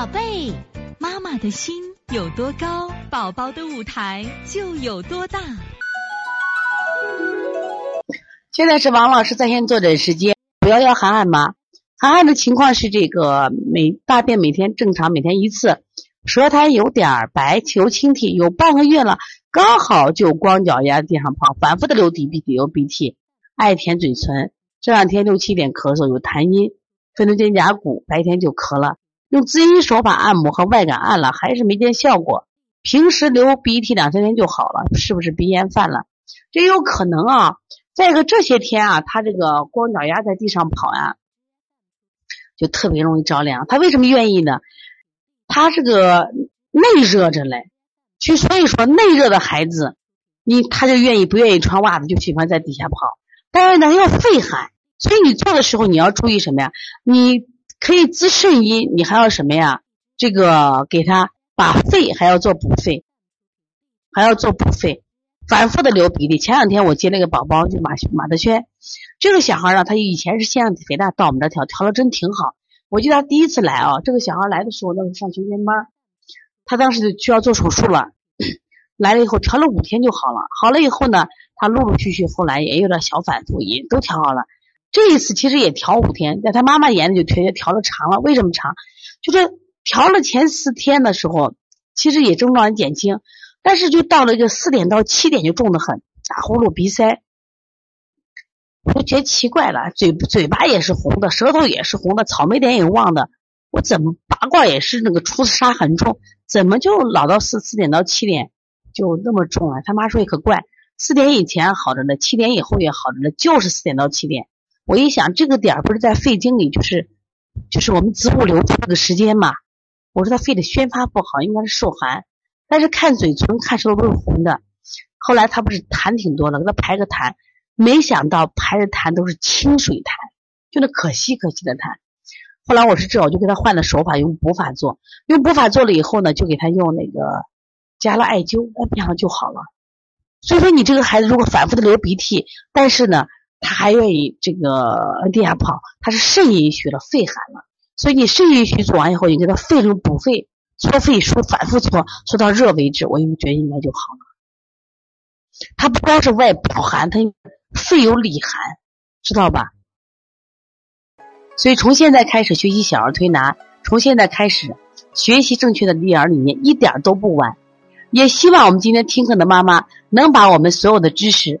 宝贝，妈妈的心有多高，宝宝的舞台就有多大。现在是王老师在线坐诊时间，不要要涵涵吗，涵涵的情况是这个每大便每天正常，每天一次，舌苔有点白，有清涕，有半个月了，刚好就光脚丫地上跑，反复的流鼻涕，流鼻涕，爱舔嘴唇，这两天六七点咳嗽，有痰音，分成肩胛骨，白天就咳了。用滋阴手法按摩和外感按了，还是没见效果。平时流鼻涕两三天就好了，是不是鼻炎犯了？这有可能啊。再一个这些天啊，他这个光脚丫在地上跑呀，就特别容易着凉。他为什么愿意呢？他这个内热着嘞，就所以说内热的孩子，你他就愿意不愿意穿袜子，就喜欢在底下跑。但是呢，要肺寒，所以你做的时候你要注意什么呀？你。可以滋肾阴，你还要什么呀？这个给他把肺还要做补肺，还要做补肺，反复的流鼻涕。前两天我接那个宝宝，就马马德轩，这个小孩啊，他以前是腺样体肥大，到我们这调调的真挺好。我记得他第一次来啊，这个小孩来的时候，那是上学前班，他当时就需要做手术了，来了以后调了五天就好了。好了以后呢，他陆陆续续后来也有点小反复，也都调好了。这一次其实也调五天，在他妈妈眼里就调调的长了。为什么长？就是调了前四天的时候，其实也症状减轻，但是就到了一个四点到七点就重的很，打呼噜、鼻塞，我就觉得奇怪了，嘴嘴巴也是红的，舌头也是红的，草莓点也旺的，我怎么拔罐也是那个出痧很重，怎么就老到四四点到七点就那么重了？他妈说也可怪，四点以前好着呢，七点以后也好着呢，就是四点到七点。我一想，这个点儿不是在肺经里，就是就是我们子午流出这个时间嘛。我说他肺的宣发不好，应该是受寒。但是看嘴唇、看舌头都是红的。后来他不是痰挺多的，给他排个痰，没想到排的痰都是清水痰，就那可稀可稀的痰。后来我是这，我就给他换了手法，用补法做。用补法做了以后呢，就给他用那个加了艾灸，哎，马上就好了。所以说，你这个孩子如果反复的流鼻涕，但是呢。他还愿意这个地下跑，他是肾阴虚了，肺寒了，所以你肾阴虚做完以后，你给他肺中补肺，搓肺梳，反复搓，搓到热为止，我就觉得应该就好了。他不光是外表寒，他肺有里寒，知道吧？所以从现在开始学习小儿推拿，从现在开始学习正确的育儿理念，一点都不晚。也希望我们今天听课的妈妈能把我们所有的知识。